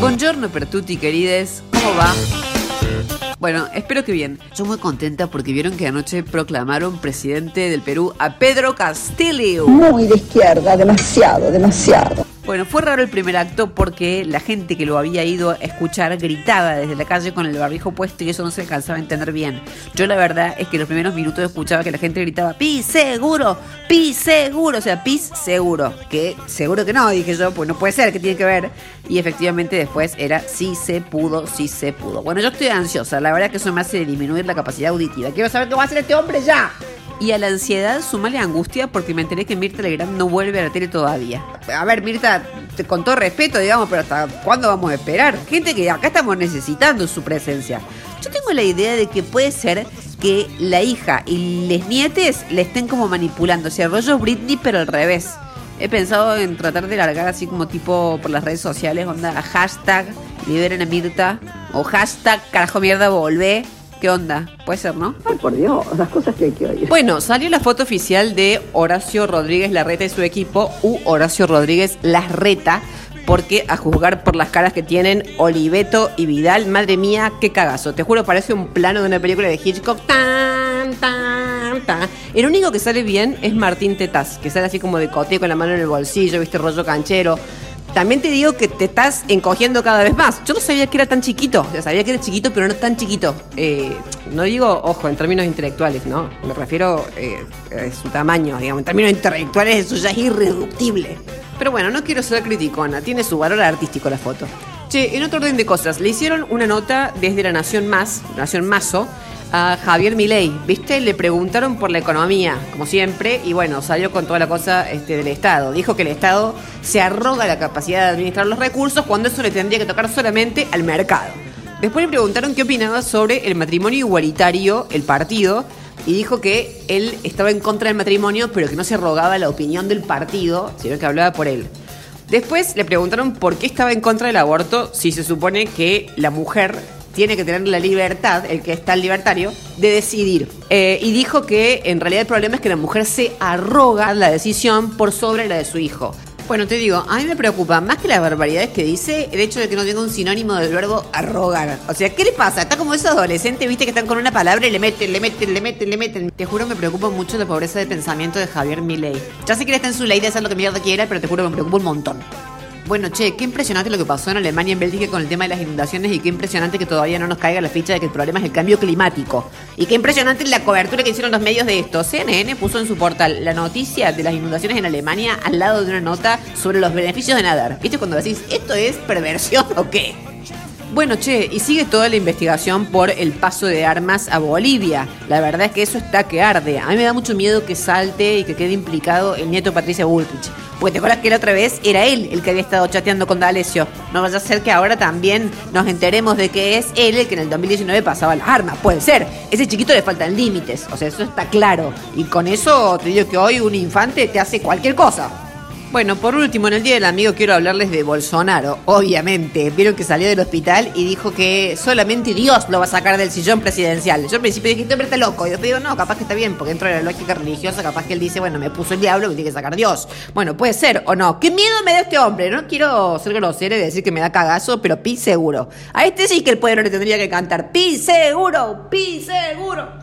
Buongiorno per tutti querides, ¿cómo va? Bueno, espero que bien. Yo muy contenta porque vieron que anoche proclamaron presidente del Perú a Pedro Castillo. Muy de izquierda, demasiado, demasiado. Bueno, fue raro el primer acto porque la gente que lo había ido a escuchar gritaba desde la calle con el barbijo puesto y eso no se alcanzaba a entender bien. Yo la verdad es que los primeros minutos escuchaba que la gente gritaba ¡Pis seguro! ¡Pis seguro! O sea, pis seguro. Que seguro que no, dije yo, pues no puede ser, que tiene que ver? Y efectivamente después era sí se pudo, sí se pudo. Bueno, yo estoy ansiosa, la verdad que eso me hace disminuir la capacidad auditiva. Quiero saber qué va a hacer este hombre ya. Y a la ansiedad sumale angustia porque me enteré que Mirta Legrand no vuelve a la tele todavía. A ver, Mirta, con todo respeto, digamos, pero ¿hasta cuándo vamos a esperar? Gente que acá estamos necesitando su presencia. Yo tengo la idea de que puede ser que la hija y les nietes le estén como manipulando. O sea, rollo Britney, pero al revés. He pensado en tratar de largar así como tipo por las redes sociales, onda, hashtag liberen a Mirta o hashtag carajo mierda volvé. ¿Qué onda? Puede ser, ¿no? Ay, por Dios, las cosas que hay que oír. Bueno, salió la foto oficial de Horacio Rodríguez Larreta y su equipo, u Horacio Rodríguez Larreta, porque a juzgar por las caras que tienen Oliveto y Vidal, madre mía, qué cagazo. Te juro, parece un plano de una película de Hitchcock. Tan, tan, tan. El único que sale bien es Martín Tetaz, que sale así como de cote con la mano en el bolsillo, viste, rollo canchero. También te digo que te estás encogiendo cada vez más. Yo no sabía que era tan chiquito. Sea, sabía que era chiquito, pero no tan chiquito. Eh, no digo, ojo, en términos intelectuales, ¿no? Me refiero eh, a su tamaño, digamos. En términos intelectuales eso ya es irreductible. Pero bueno, no quiero ser criticona. Tiene su valor artístico la foto. Che, en otro orden de cosas, le hicieron una nota desde la Nación Más, Nación Mazo, a Javier Milei, ¿viste? Le preguntaron por la economía, como siempre, y bueno, salió con toda la cosa este, del Estado. Dijo que el Estado se arroga la capacidad de administrar los recursos cuando eso le tendría que tocar solamente al mercado. Después le preguntaron qué opinaba sobre el matrimonio igualitario, el partido, y dijo que él estaba en contra del matrimonio, pero que no se arrogaba la opinión del partido, sino que hablaba por él. Después le preguntaron por qué estaba en contra del aborto si se supone que la mujer tiene que tener la libertad, el que está libertario, de decidir. Eh, y dijo que en realidad el problema es que la mujer se arroga la decisión por sobre la de su hijo. Bueno, te digo, a mí me preocupa más que las barbaridades que dice el hecho de que no tenga un sinónimo del verbo arrogar. O sea, ¿qué le pasa? Está como esos adolescentes, viste, que están con una palabra y le meten, le meten, le meten, le meten. Te juro, me preocupa mucho la pobreza de pensamiento de Javier Milei. Ya sé que él está en su ley de hacer lo que mierda quiera, pero te juro, me preocupa un montón. Bueno, che, qué impresionante lo que pasó en Alemania y en Bélgica con el tema de las inundaciones y qué impresionante que todavía no nos caiga la ficha de que el problema es el cambio climático. Y qué impresionante la cobertura que hicieron los medios de esto. CNN puso en su portal la noticia de las inundaciones en Alemania al lado de una nota sobre los beneficios de nadar. ¿Viste cuando decís, esto es perversión o qué? Bueno, che, y sigue toda la investigación por el paso de armas a Bolivia. La verdad es que eso está que arde. A mí me da mucho miedo que salte y que quede implicado el nieto Patricia Bullrich. Porque te acuerdas que la otra vez era él el que había estado chateando con D'Alessio. No vaya a ser que ahora también nos enteremos de que es él el que en el 2019 pasaba las armas. Puede ser. Ese chiquito le faltan límites. O sea, eso está claro. Y con eso te digo que hoy un infante te hace cualquier cosa. Bueno, por último, en el Día del Amigo quiero hablarles de Bolsonaro, obviamente. Vieron que salió del hospital y dijo que solamente Dios lo va a sacar del sillón presidencial. Yo al principio dije, este hombre está loco. Y después digo, no, capaz que está bien, porque dentro de la lógica religiosa, capaz que él dice, bueno, me puso el diablo, me tiene que sacar Dios. Bueno, puede ser o no. ¿Qué miedo me da este hombre? No quiero ser grosero y decir que me da cagazo, pero pi seguro. A este sí que el pueblo le tendría que cantar, pi seguro, pi seguro.